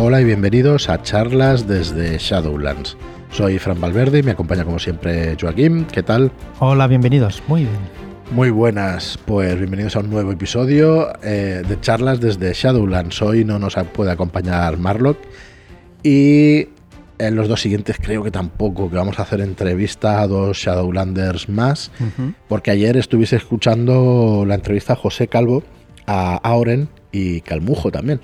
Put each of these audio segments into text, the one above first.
Hola y bienvenidos a charlas desde Shadowlands. Soy Fran Valverde y me acompaña como siempre Joaquín. ¿Qué tal? Hola, bienvenidos. Muy bien. Muy buenas, pues bienvenidos a un nuevo episodio eh, de charlas desde Shadowlands. Hoy no nos puede acompañar Marlock y en los dos siguientes creo que tampoco, que vamos a hacer entrevista a dos Shadowlanders más, porque ayer estuviese escuchando la entrevista a José Calvo, a Auren y Calmujo también.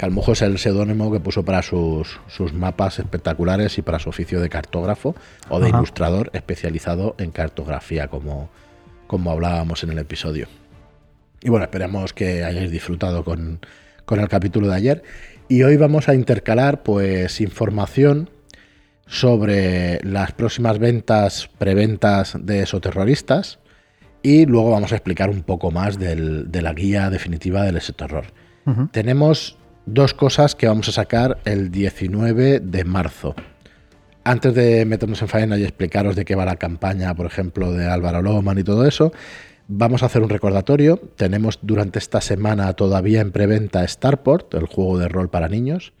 Calmujo es el seudónimo que puso para sus, sus, mapas espectaculares y para su oficio de cartógrafo o de ilustrador especializado en cartografía, como, como hablábamos en el episodio. Y bueno, esperamos que hayáis disfrutado con, con el capítulo de ayer. Y hoy vamos a intercalar pues información sobre las próximas ventas, preventas de esoterroristas y luego vamos a explicar un poco más del, de la guía definitiva del esoterror. Tenemos dos cosas que vamos a sacar el 19 de marzo. Antes de meternos en faena y explicaros de qué va la campaña, por ejemplo, de Álvaro Loman y todo eso, Vamos a hacer un recordatorio. Tenemos durante esta semana todavía en preventa Starport, el juego de rol para niños.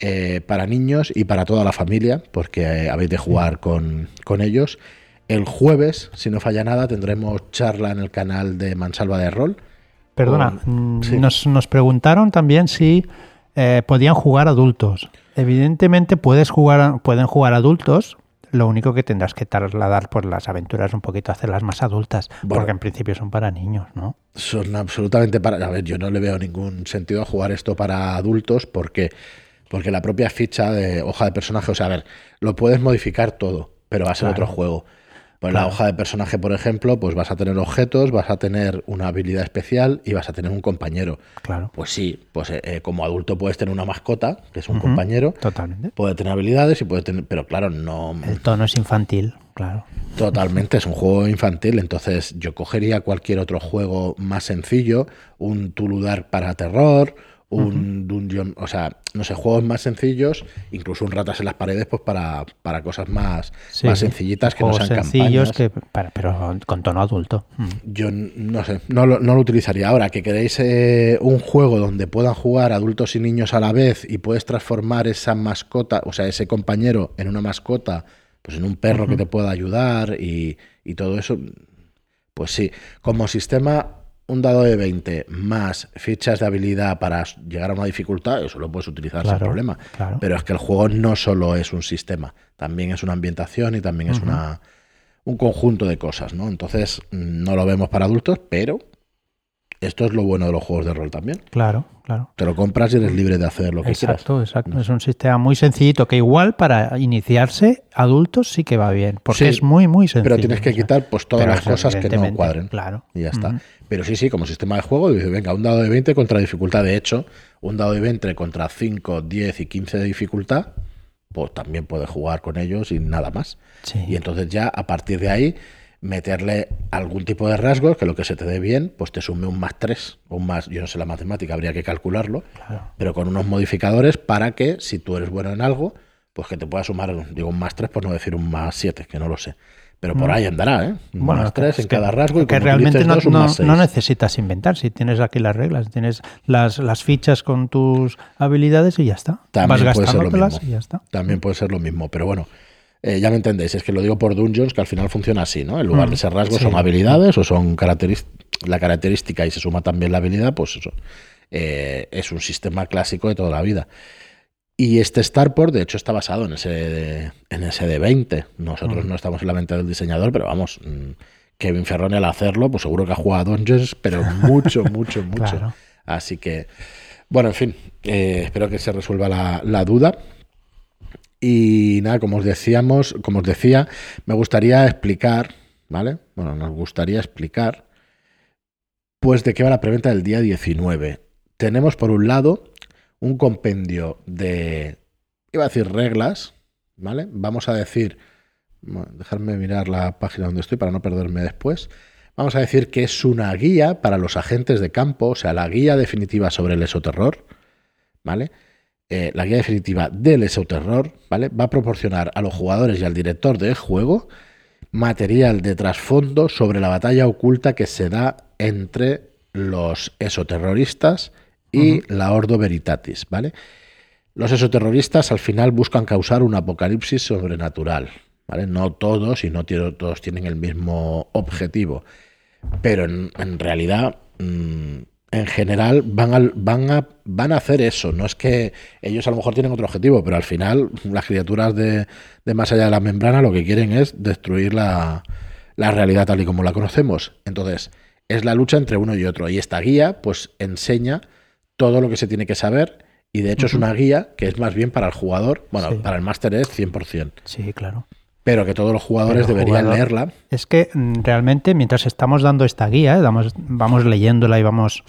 Eh, para niños y para toda la familia, porque eh, habéis de jugar con, ellos. El jueves, si no falla nada, tendremos charla en el canal de Mansalva de Rol. Perdona, mm, nos, preguntaron también si eh, podían jugar adultos. Evidentemente puedes jugar, pueden jugar adultos, lo único que tendrás que trasladar por las aventuras un poquito, hacerlas más adultas, porque en principio son para niños, ¿no? Son absolutamente para... A ver, yo no le veo ningún sentido a jugar esto para adultos porque, porque la propia ficha de hoja de personaje, o sea, a ver, lo puedes modificar todo, pero va a ser otro juego. Pues la hoja de personaje, por ejemplo, pues vas a tener objetos, vas a tener una habilidad especial y vas a tener un compañero. Claro. Pues sí, pues eh, eh, como adulto puedes tener una mascota, que es un compañero. Totalmente. Puede tener habilidades y puede tener, pero claro, no. El tono es infantil, claro. Totalmente, es un juego infantil. Entonces, yo cogería cualquier otro juego más sencillo, un Tuludar para terror un dungeon, o sea, no sé, juegos más sencillos, incluso un ratas en las paredes, pues para, para cosas más, más sencillitas que no sean sencillos que, pero con tono adulto. Mm. Yo no sé, no lo, no lo utilizaría. Ahora, que queréis eh, un juego donde puedan jugar adultos y niños a la vez y puedes transformar esa mascota, o sea, ese compañero en una mascota, pues en un perro que te pueda ayudar y, y todo eso, pues sí, como sistema un dado de 20 más fichas de habilidad para llegar a una dificultad, eso lo puedes utilizar sin problema. Pero es que el juego no solo es un sistema, también es una ambientación y también es una, un conjunto de cosas, ¿no? Entonces, no lo vemos para adultos, pero esto es lo bueno de los juegos de rol también. Claro, claro. Te lo compras y eres libre de hacer lo que quieras. Exacto, exacto. Es un sistema muy sencillito que igual para iniciarse adultos sí que va bien, porque es muy, muy sencillo. Pero tienes que quitar pues todas las cosas que no cuadren. Claro. Y ya está. Pero sí, sí, como sistema de juego, dice, venga, un dado de 20 contra dificultad. De hecho, un dado de 20 contra 5, 10 y 15 de dificultad, pues también puedes jugar con ellos y nada más. Y entonces ya a partir de ahí meterle algún tipo de rasgos que lo que se te dé bien, pues te sume un más 3 o un más, yo no sé la matemática, habría que calcularlo, pero con unos modificadores para que si tú eres bueno en algo, pues que te pueda sumar, digo, un más 3 por no decir un más 7, que no lo sé. Pero por mm. ahí andará, ¿eh? Un bueno, más 3 en cada rasgo. Y que realmente no, no, necesitas inventar. Si tienes aquí las reglas, tienes las, las fichas con tus habilidades y ya está. También Vas puede ser lo mismo. Y ya está. También puede ser lo mismo. Pero bueno, eh, ya me entendéis, es que lo digo por Dungeons, que al final funciona así, ¿no? En lugar de mm, ser rasgos son habilidades o son la característica y se suma también la habilidad, pues eso. Eh, es un sistema clásico de toda la vida. Y este Starport, de hecho, está basado en ese de, en ese de 20. Nosotros mm. no estamos en la mente del diseñador, pero vamos, mm, Kevin Ferrone al hacerlo, pues seguro que ha jugado a Dungeons, pero mucho, mucho, mucho. Así que, bueno, en fin, eh, espero que se resuelva la, la duda. Y nada, como os decíamos, como os decía, me gustaría explicar, ¿vale? Bueno, nos gustaría explicar, pues de qué va la preventa del día 19. Tenemos por un lado un compendio de, iba a decir reglas, ¿vale? Vamos a decir, dejarme mirar la página donde estoy para no perderme después. Vamos a decir que es una guía para los agentes de campo, o sea, la guía definitiva sobre el esoterror, ¿vale? Eh, la guía definitiva del Esoterror, ¿vale? Va a proporcionar a los jugadores y al director del juego material de trasfondo sobre la batalla oculta que se da entre los esoterroristas y la Ordo Veritatis, ¿vale? Los exoterroristas al final buscan causar un apocalipsis sobrenatural. ¿vale? No todos y no todos tienen el mismo objetivo. Pero en, realidad, mm, en general, van a, van, a, van a hacer eso. No es que ellos a lo mejor tienen otro objetivo, pero al final las criaturas de, de más allá de la membrana lo que quieren es destruir la, la realidad tal y como la conocemos. Entonces, es la lucha entre uno y otro. Y esta guía, pues, enseña todo lo que se tiene que saber. Y de hecho es una guía que es más bien para el jugador. Bueno, para el máster es 100%. Sí, claro. Pero que todos los jugadores deberían leerla. Es que mm, realmente mientras estamos dando esta guía, vamos, vamos leyéndola y vamos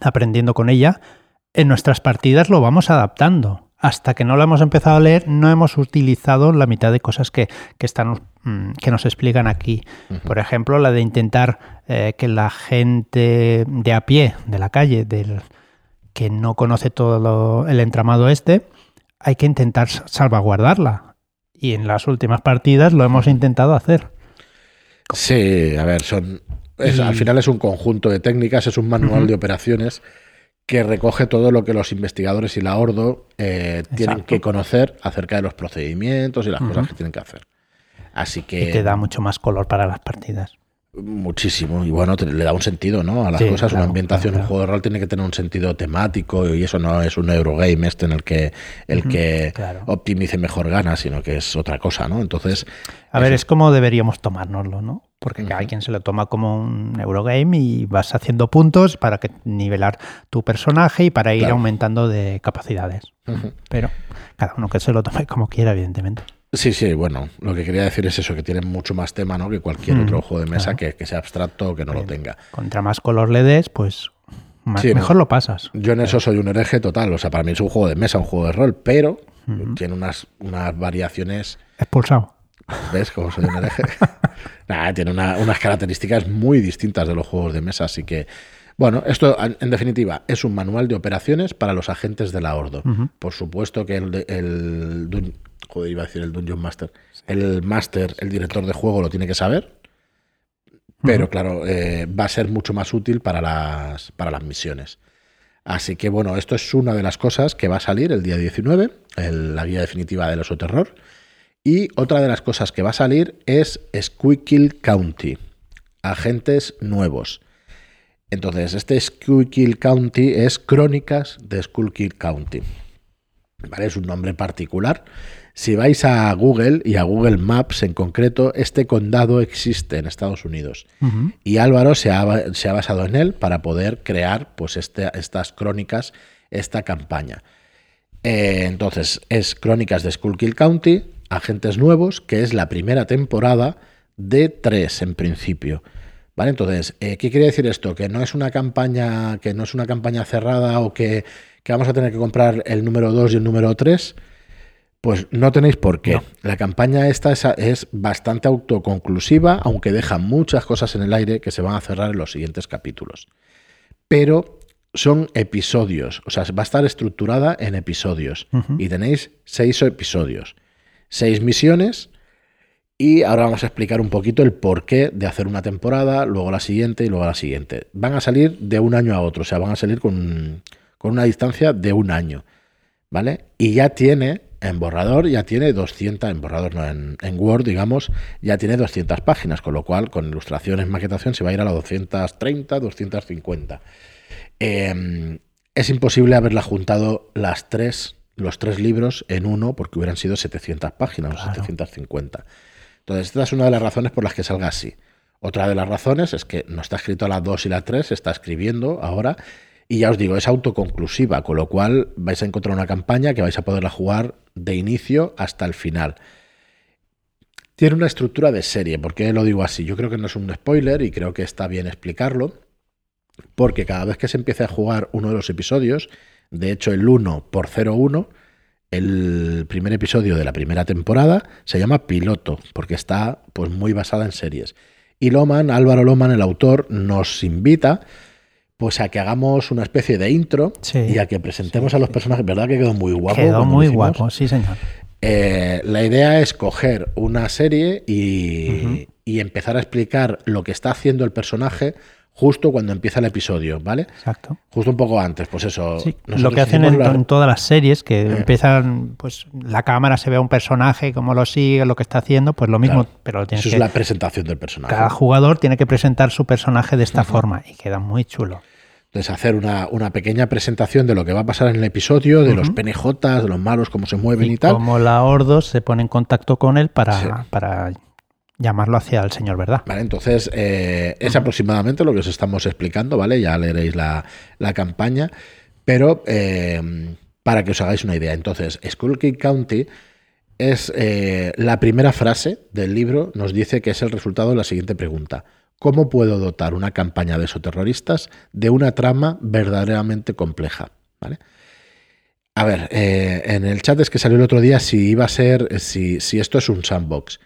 aprendiendo con ella, en nuestras partidas lo vamos adaptando hasta que no lo hemos empezado a leer, no hemos utilizado la mitad de cosas que, están, mm, que nos explican aquí. Por ejemplo, la de intentar eh, que la gente de a pie, de la calle, del que no conoce todo el entramado este, hay que intentar salvaguardarla. Y en las últimas partidas lo hemos intentado hacer. Sí, a ver, son. Al final es un conjunto de técnicas, es un manual de operaciones que recoge todo lo que los investigadores y la Ordo eh, tienen que conocer acerca de los procedimientos y las cosas que tienen que hacer. Así que. Y te da mucho más color para las partidas. Muchísimo. Y bueno, le da un sentido, ¿no? A las cosas. una ambientación, un juego de rol tiene que tener un sentido temático y eso no es un Eurogame este en el que el que optimice mejor gana, sino que es otra cosa, ¿no? Entonces. A ver, es como deberíamos tomárnoslo, ¿no? Porque alguien se lo toma como un Eurogame y vas haciendo puntos para que nivelar tu personaje y para ir aumentando de capacidades. Pero cada uno que se lo tome como quiera, evidentemente. Sí, sí, bueno, lo que quería decir es eso, que tiene mucho más tema ¿no? que cualquier mm, otro juego de mesa que, sea abstracto o que no lo tenga. Contra más color le des, pues mejor lo pasas. Yo en eso soy un hereje total, o sea, para mí es un juego de mesa, un juego de rol, pero tiene unas, unas variaciones... Expulsado. ¿Ves cómo soy un hereje? tiene unas características muy distintas de los juegos de mesa, así que... Bueno, esto en definitiva es un manual de operaciones para los agentes de la Ordo. Por supuesto que el, el, joder, iba a decir el Dungeon Master, el Master, el director de juego lo tiene que saber, pero claro, eh, va a ser mucho más útil para las, para las misiones. Así que bueno, esto es una de las cosas que va a salir el día 19, la guía definitiva del oso terror. Y otra de las cosas que va a salir es Squeakill County, agentes nuevos. Entonces, este Squeakill County es Crónicas de Squeakill County. ¿Vale? Es un nombre particular si vais a Google y a Google Maps en concreto, este condado existe en Estados Unidos. Y Álvaro se ha, basado en él para poder crear pues, este, estas crónicas, esta campaña. Eh, entonces, es Crónicas de Schuylkill County, Agentes Nuevos, que es la primera temporada de tres en principio. ¿Vale? Entonces, eh, ¿qué quiere decir esto? Que no es una campaña, que no es una campaña cerrada o que, que vamos a tener que comprar el número 2 y el número 3 pues no tenéis por qué. La campaña esta es, bastante autoconclusiva, aunque deja muchas cosas en el aire que se van a cerrar en los siguientes capítulos. Pero son episodios, o sea, va a estar estructurada en episodios. Y tenéis seis episodios, seis misiones. Y ahora vamos a explicar un poquito el porqué de hacer una temporada, luego la siguiente y luego la siguiente. Van a salir de un año a otro, o sea, van a salir con, con una distancia de un año. ¿Vale? Y ya tiene en borrador ya tiene 200, en borrador no, en, Word, digamos, ya tiene 200 páginas, con lo cual con ilustraciones, maquetación se va a ir a las 230, 250. Em, es imposible haberla juntado las tres, los tres libros en uno porque hubieran sido 700 páginas o 750. Entonces, esta es una de las razones por las que salga así. Otra de las razones es que no está escrito a la 2 y la 3, se está escribiendo ahora y ya os digo, es autoconclusiva, con lo cual vais a encontrar una campaña que vais a poderla jugar de inicio hasta el final. Tiene una estructura de serie, ¿por qué lo digo así? Yo creo que no es un spoiler y creo que está bien explicarlo, porque cada vez que se empiece a jugar uno de los episodios, de hecho el 1 por 01, el primer episodio de la primera temporada se llama Piloto, porque está pues muy basada en series. Y Loman, Álvaro Loman, el autor, nos invita pues a que hagamos una especie de intro y a que presentemos a los personajes. ¿Verdad que quedó muy guapo? Quedó muy guapo, sí, señor. Eh, la idea es coger una serie y, empezar a explicar lo que está haciendo el personaje justo cuando empieza el episodio, ¿vale? Exacto. Justo un poco antes, pues eso. Sí, lo que hacen en, hicimos la- en todas las series, que Eh. empiezan, pues la cámara se ve a un personaje, cómo lo sigue, lo que está haciendo, pues lo mismo, Claro. pero lo tienes Eso que, es la presentación del personaje. cada jugador tiene que presentar su personaje de esta forma y queda muy chulo. Entonces, hacer una, una pequeña presentación de lo que va a pasar en el episodio, de los PNJs, de los malos, cómo se mueven y, Y tal. como la Ordos se pone en contacto con él para, Sí. para llamarlo hacia el señor, ¿verdad? Vale, entonces eh, es aproximadamente lo que os estamos explicando, ¿vale? Ya leeréis la, la campaña, pero eh, para que os hagáis una idea. Entonces, Schuylkill County es eh, la primera frase del libro, nos dice que es el resultado de la siguiente pregunta. ¿Cómo puedo dotar una campaña de esoterroristas de una trama verdaderamente compleja? ¿Vale? A ver, en el chat es que salió el otro día si iba a ser, si, si esto es un sandbox.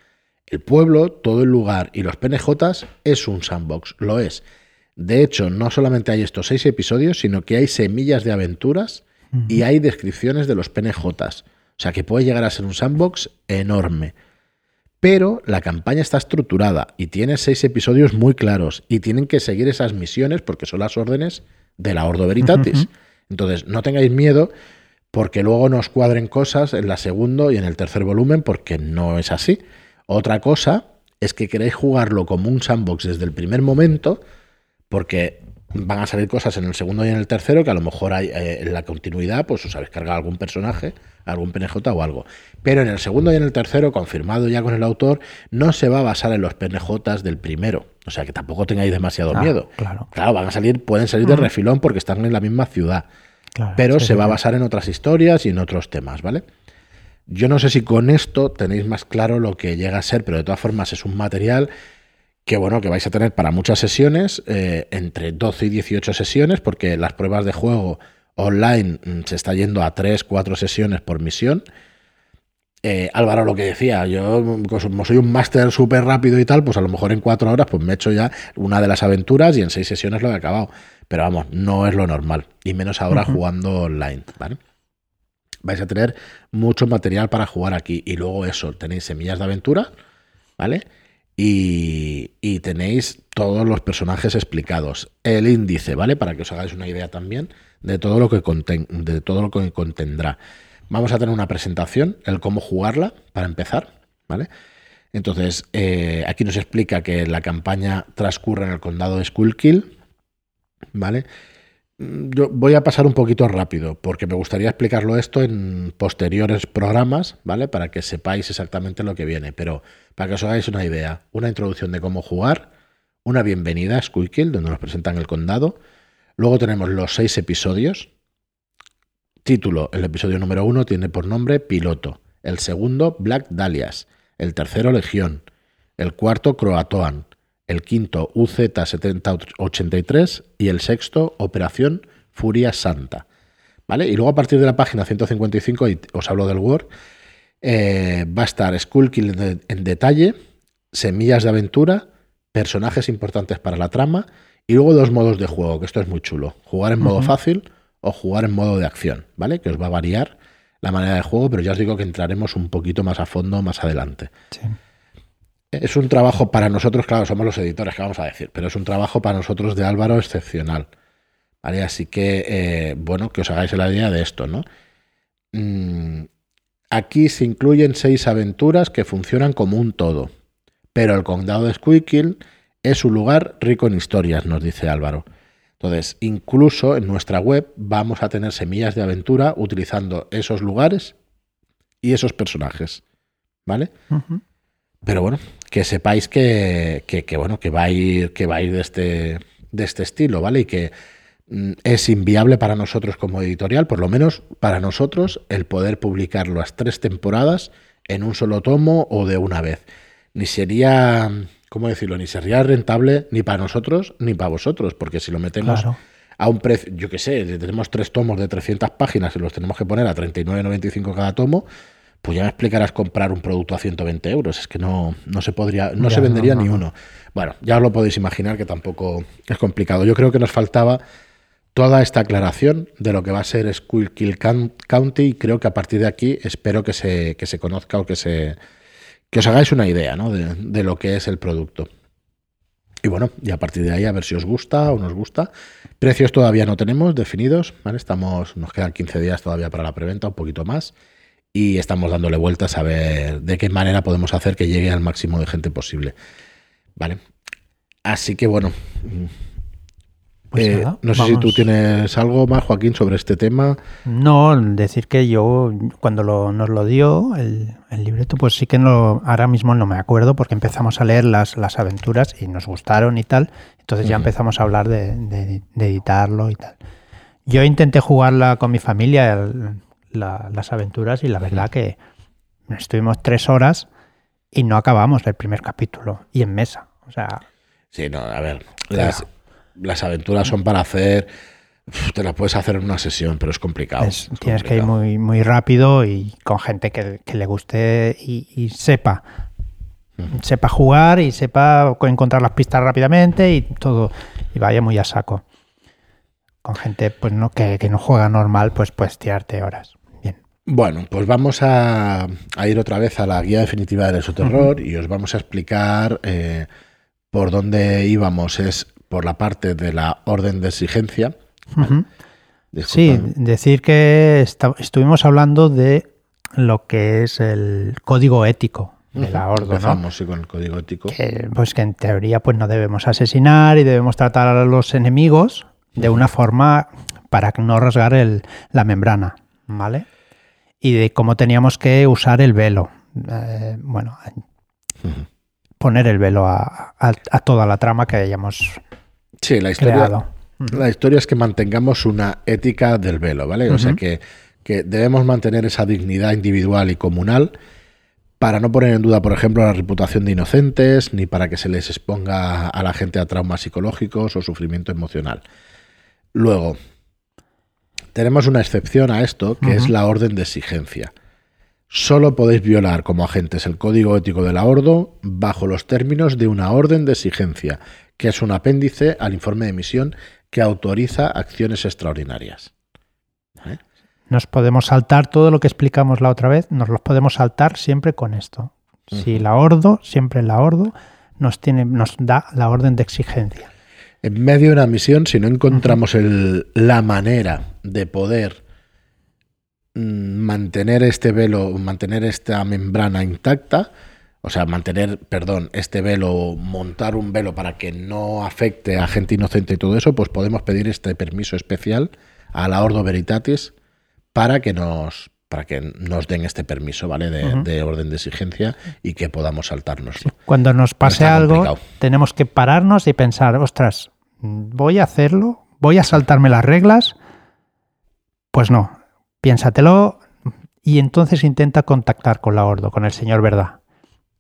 El pueblo, todo el lugar y los PNJs es un sandbox, lo es. De hecho, no solamente hay estos seis episodios, sino que hay semillas de aventuras y hay descripciones de los PNJs. O sea que puede llegar a ser un sandbox enorme. Pero la campaña está estructurada y tiene seis episodios muy claros y tienen que seguir esas misiones porque son las órdenes de la Ordo Veritatis. Entonces, no tengáis miedo porque luego nos cuadren cosas en la segundo y en el tercer volumen porque no es así. Otra cosa es que queréis jugarlo como un sandbox desde el primer momento porque van a salir cosas en el segundo y en el tercero que a lo mejor hay eh, en la continuidad, pues os habéis cargado algún personaje, algún PNJ o algo. Pero en el segundo y en el tercero, confirmado ya con el autor, no se va a basar en los PNJs del primero. O sea que tampoco tengáis demasiado Ah, miedo. claro. Claro, van a salir, pueden salir de refilón porque están en la misma ciudad. Claro, Pero se va a basar en otras historias y en otros temas, ¿vale? Yo no sé si con esto tenéis más claro lo que llega a ser, pero de todas formas es un material que bueno, que vais a tener para muchas sesiones, eh, entre 12 y 18 sesiones, porque las pruebas de juego online mm, se está yendo a 3, 4 sesiones por misión. Eh, Álvaro lo que decía, yo mm, como soy un máster súper rápido y tal, pues a lo mejor en 4 horas pues me he hecho ya una de las aventuras y en 6 sesiones lo he acabado. Pero vamos, no es lo normal, y menos ahora jugando online, ¿vale? Vais a tener mucho material para jugar aquí. Y luego eso, tenéis semillas de aventura, ¿vale? Y, tenéis todos los personajes explicados. El índice, ¿vale? Para que os hagáis una idea también de todo lo que, conten- de todo lo que contendrá. Vamos a tener una presentación, el cómo jugarla, para empezar, ¿vale? Entonces, eh, aquí nos explica que la campaña transcurre en el condado de Skullkill, ¿vale? Mm, Yo voy a pasar un poquito rápido, porque me gustaría explicarlo esto en posteriores programas, ¿vale? Para que sepáis exactamente lo que viene. Pero para que os hagáis una idea, una introducción de cómo jugar, una bienvenida a Squeakill, donde nos presentan el condado. Luego tenemos los seis episodios. Título, el episodio número uno tiene por nombre Piloto. El segundo, Black Dahlias. El tercero, Legión. El cuarto, Croatoan. El quinto, UZ7083. Y el sexto, Operación Furia Santa. ¿Vale? Y luego a partir de la página 155, y os hablo del Word, eh, va a estar Skullkill en, en detalle, semillas de aventura, personajes importantes para la trama y luego dos modos de juego, que esto es muy chulo. Jugar en modo fácil o jugar en modo de acción, ¿vale? Que os va a variar la manera de juego, pero ya os digo que entraremos un poquito más a fondo más adelante. Sí. Es un trabajo para nosotros, claro, somos los editores, que vamos a decir, pero es un trabajo para nosotros de Álvaro excepcional. ¿Vale? Así que, eh, bueno, que os hagáis la idea de esto, ¿no? Mm, aquí se incluyen seis aventuras que funcionan como un todo, pero el condado de Squeakill es un lugar rico en historias, nos dice Álvaro. Entonces, incluso en nuestra web vamos a tener semillas de aventura utilizando esos lugares y esos personajes. ¿Vale? Pero bueno, que sepáis que, que- que, bueno, que va a ir, que va a ir de este, de este estilo, ¿vale? Y que mm, es inviable para nosotros como editorial, por lo menos para nosotros, el poder publicar las tres temporadas en un solo tomo o de una vez. Ni sería, ¿cómo decirlo? Ni sería rentable ni para nosotros ni para vosotros, porque si lo metemos Claro. a un precio, yo qué sé, tenemos tres tomos de 300 páginas y los tenemos que poner a 39,95 cada tomo, pues ya me explicarás comprar un producto a 120 euros. Es que no, no se podría, no Ya, se vendería no, no, ni no. uno. Bueno, ya os lo podéis imaginar que tampoco es complicado. Yo creo que nos faltaba toda esta aclaración de lo que va a ser Coun- County y creo que a partir de aquí espero que se, que se conozca o que se que os hagáis una idea ¿no? de, de lo que es el producto. Y bueno, y a partir de ahí a ver si os gusta o nos gusta. Precios todavía no tenemos definidos, ¿vale? Estamos, nos quedan 15 días todavía para la preventa, un poquito más. Y estamos dándole vueltas a ver de qué manera podemos hacer que llegue al máximo de gente posible. ¿Vale? Así que bueno, Pues eh, nada, no sé si tú tienes algo más, Joaquín, sobre este tema. No, decir que yo cuando lo- nos lo dio el, el libreto, pues sí que no, ahora mismo no me acuerdo porque empezamos a leer las, las aventuras y nos gustaron y tal. Entonces ya empezamos a hablar de, de- de editarlo y tal. Yo intenté jugarla con mi familia, el- la- las aventuras, y la verdad que estuvimos tres horas y no acabamos el primer capítulo y en mesa. O sea, Sí, no, a ver, las, las aventuras son para hacer. Te las puedes hacer en una sesión, pero es complicado. es- es tienes que ir muy, muy rápido y con gente que, que le guste y, y sepa. Sepa jugar y sepa co- encontrar las pistas rápidamente y todo. Y vaya muy a saco. Con gente pues no que, que no juega normal, pues puedes tirarte horas. Bueno, pues vamos a, a ir otra vez a la guía definitiva del exoterror y os vamos a explicar eh, por dónde íbamos. Es por la parte de la orden de exigencia. Sí, decir que esta- estuvimos hablando de lo que es el código ético de la ¿no? Empezamos sí, con el código ético. que, pues que en teoría pues no debemos asesinar y debemos tratar a los enemigos de una forma para no rasgar el- la membrana, ¿vale? Y de cómo teníamos que usar el velo. Eh, bueno, poner el velo a, a- a toda la trama que hayamos Sí, la historia, creado. La historia es que mantengamos una ética del velo, ¿vale? O sea que, que debemos mantener esa dignidad individual y comunal para no poner en duda, por ejemplo, la reputación de inocentes, ni para que se les exponga a la gente a traumas psicológicos o sufrimiento emocional. Luego, tenemos una excepción a esto, que es la orden de exigencia. Solo podéis violar como agentes el código ético de la Ordo bajo los términos de una orden de exigencia, que es un apéndice al informe de misión que autoriza acciones extraordinarias. Nos podemos saltar todo lo que explicamos la otra vez, nos los podemos saltar siempre con esto. Si la Ordo, siempre la Ordo, nos, tiene, nos da la orden de exigencia. En medio de una misión, si no encontramos el- la manera de poder mm, mantener este velo, mantener esta membrana intacta, o sea, mantener, perdón, este velo, montar un velo para que no afecte a gente inocente y todo eso, pues podemos pedir este permiso especial a la Ordo Veritatis para que nos para que nos den este permiso, ¿vale? De, de orden de exigencia y que podamos saltárnoslo. Cuando nos pase algo, complicado. tenemos que pararnos y pensar, ostras, ¿voy a hacerlo? ¿Voy a saltarme las reglas? Pues no, piénsatelo y entonces intenta contactar con la Ordo, con el Señor Verdad.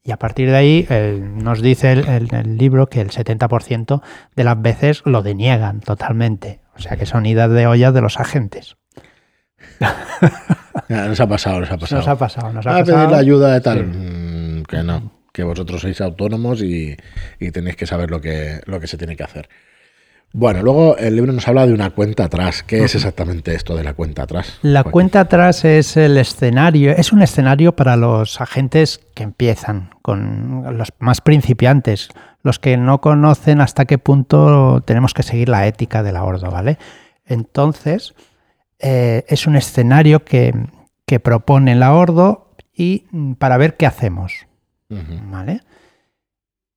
Y a partir de ahí él nos dice el, el- el libro que el 70% de las veces lo deniegan totalmente. O sea que son idas de olla de los agentes. Nos ha pasado, nos ha pasado. Nos ha pasado, nos ha a pedir pasado. la ayuda de tal. Sí. Mm, que no, que vosotros sois autónomos y, y tenéis que saber lo que, lo que se tiene que hacer. Bueno, luego el libro nos habla de una cuenta atrás. ¿Qué es exactamente esto de la cuenta atrás? La Joaquín? cuenta atrás es el escenario, es un escenario para los agentes que empiezan, con los más principiantes, los que no conocen hasta qué punto tenemos que seguir la ética de la Ordo, ¿vale? Entonces, eh, es un escenario que, que propone la Ordo y mm, para ver qué hacemos. ¿vale?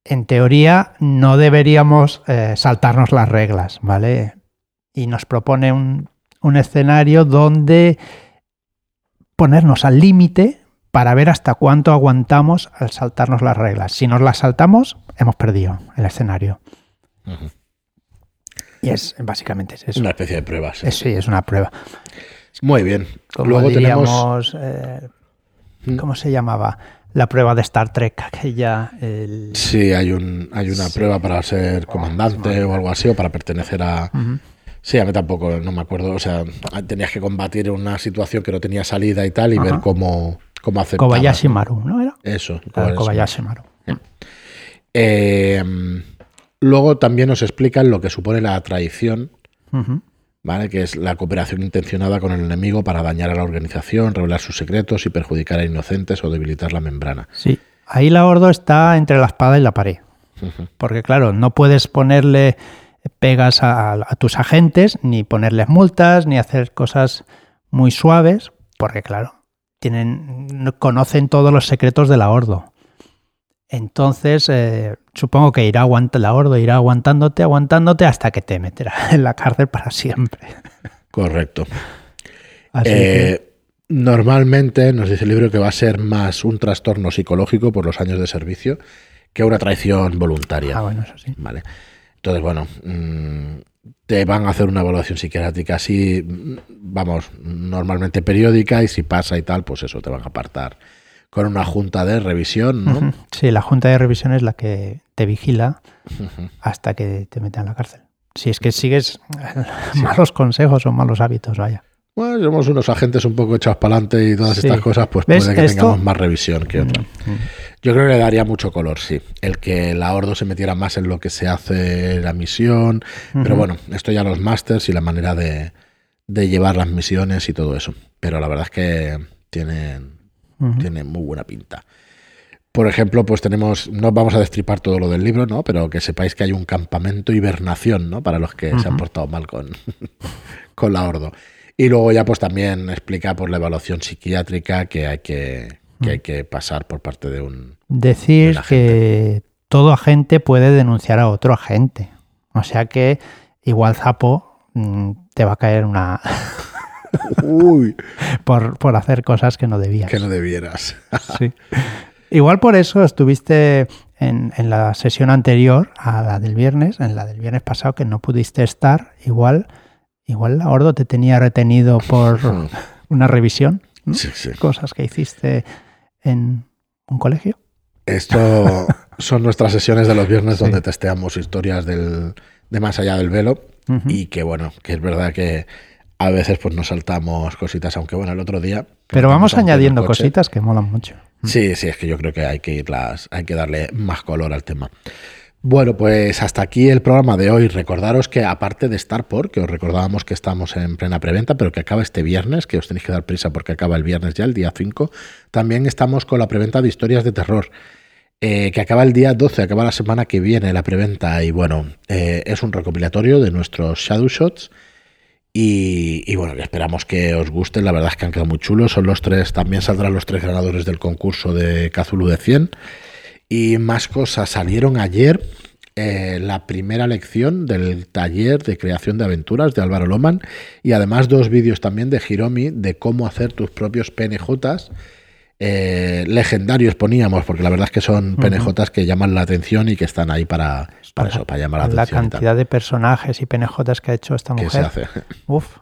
En teoría no deberíamos eh, saltarnos las reglas, ¿vale? Y nos propone un, un escenario donde ponernos al límite para ver hasta cuánto aguantamos al saltarnos las reglas. Si nos las saltamos, hemos perdido el escenario. Y es básicamente es eso. Una especie de prueba. sí. Es- sí, es una prueba. Muy bien. Como Luego tenemos. diríamos, eh, Mm. ¿cómo se llamaba? La prueba de Star Trek, aquella... el- Sí, hay, un, hay una Sí. prueba para ser comandante o algo así, o para pertenecer a. Sí, a mí tampoco, no me acuerdo. O sea, tenías que combatir una situación que no tenía salida y tal, y Ajá. ver cómo, cómo aceptabas. Kobayashi. Maru, ¿no era? Eso, Claro, Kobayashi. Kobayashi Maru. Eh, luego también nos explican lo que supone la traición. ¿Vale? Que es la cooperación intencionada con el enemigo para dañar a la organización, revelar sus secretos y perjudicar a inocentes o debilitar la membrana. Sí. Ahí la Ordo está entre la espada y la pared. Porque claro, no puedes ponerle pegas a, a, tus agentes, ni ponerles multas, ni hacer cosas muy suaves, porque claro, tienen, conocen todos los secretos del ahordo. Entonces, eh, supongo que irá aguantando la hordo, irá aguantándote, aguantándote hasta que te meterá en la cárcel para siempre. Correcto. Eh, normalmente nos dice el libro que va a ser más un trastorno psicológico por los años de servicio que una traición voluntaria. Ah, bueno, eso sí. Vale. Entonces, bueno, mm, te van a hacer una evaluación psiquiátrica así, vamos, normalmente periódica y si pasa y tal, pues eso, te van a apartar con una junta de revisión, ¿no? Sí, la junta de revisión es la que te vigila hasta que te meten en la cárcel. Si es que sigues malos consejos o malos hábitos, vaya. Bueno, somos unos agentes un poco echados para adelante y todas estas cosas, pues puede que tengamos más revisión que otra. Mm, mm. Yo creo que le daría mucho color, sí. El que la Ordo se metiera más en lo que se hace la misión. Pero bueno, esto ya los masters y la manera de, llevar las misiones y todo eso. Pero la verdad es que tienen, muy buena pinta. Por ejemplo, pues tenemos, no vamos a destripar todo lo del libro, ¿no? Pero que sepáis que hay un campamento hibernación, ¿no? Para los que se han portado mal con, con la Ordo. Y luego ya pues también explica por la evaluación psiquiátrica que hay que, que, hay que pasar por parte de un... Decir que todo agente puede denunciar a otro agente. O sea que igual Zapo mm, te va a caer una... Uy. por, por, hacer cosas que no debías. Que no debieras. sí. Igual por eso estuviste en, en, la sesión anterior a la del viernes, en la del viernes pasado que no pudiste estar, igual Igual la Ordo te tenía retenido por una revisión. Sí, sí. Cosas que hiciste en un colegio. Esto son nuestras sesiones de los viernes donde testeamos historias del, de más allá del velo y que bueno, que es verdad que a veces pues nos saltamos cositas, aunque bueno, el otro día... Pero vamos añadiendo cositas que molan mucho. Sí, sí, es que yo creo que hay que irlas, hay que darle más color al tema. Bueno, pues hasta aquí el programa de hoy. Recordaros que aparte de Starport, que os recordábamos que estamos en plena preventa, pero que acaba este viernes, que os tenéis que dar prisa porque acaba el viernes ya, el día 5, también estamos con la preventa de historias de terror. Eh, que acaba el día 12, acaba la semana que viene la preventa y bueno, eh, es un recopilatorio de nuestros Shadow Shots y, bueno, esperamos que os gusten, la verdad es que han quedado muy chulos, son los tres, también saldrán los tres ganadores del concurso de Kazulu de 100 y más cosas. Salieron ayer eh, la primera lección del taller de creación de aventuras de Álvaro Loman y además dos vídeos también de Hiromi de cómo hacer tus propios PNJs. Eh, legendarios poníamos, porque la verdad es que son PNJs que llaman la atención y que están ahí para, para, eso, para llamar la, atención. La cantidad de personajes y PNJs que ha hecho esta mujer. se hace? Uf,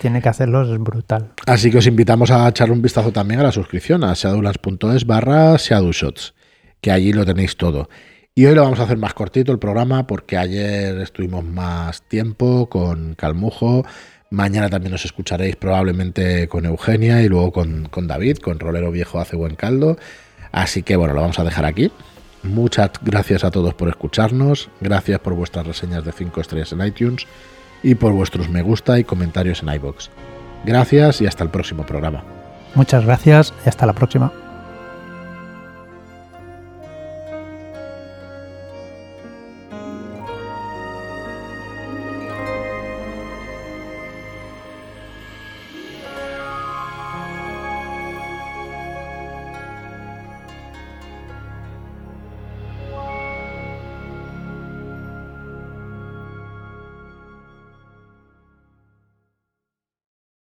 tiene que hacerlos, es brutal. Así que os invitamos a echarle un vistazo también a la suscripción a shadowlands.es barra shadowshots que allí lo tenéis todo. Y hoy lo vamos a hacer más cortito el programa porque ayer estuvimos más tiempo con Calmujo. Mañana también nos escucharéis probablemente con Eugenia y luego con, con David, con Rolero Viejo hace buen caldo. Así que bueno, lo vamos a dejar aquí. Muchas gracias a todos por escucharnos. Gracias por vuestras reseñas de 5 estrellas en iTunes y por vuestros me gusta y comentarios en iBox. Gracias y hasta el próximo programa. Muchas gracias y hasta la próxima.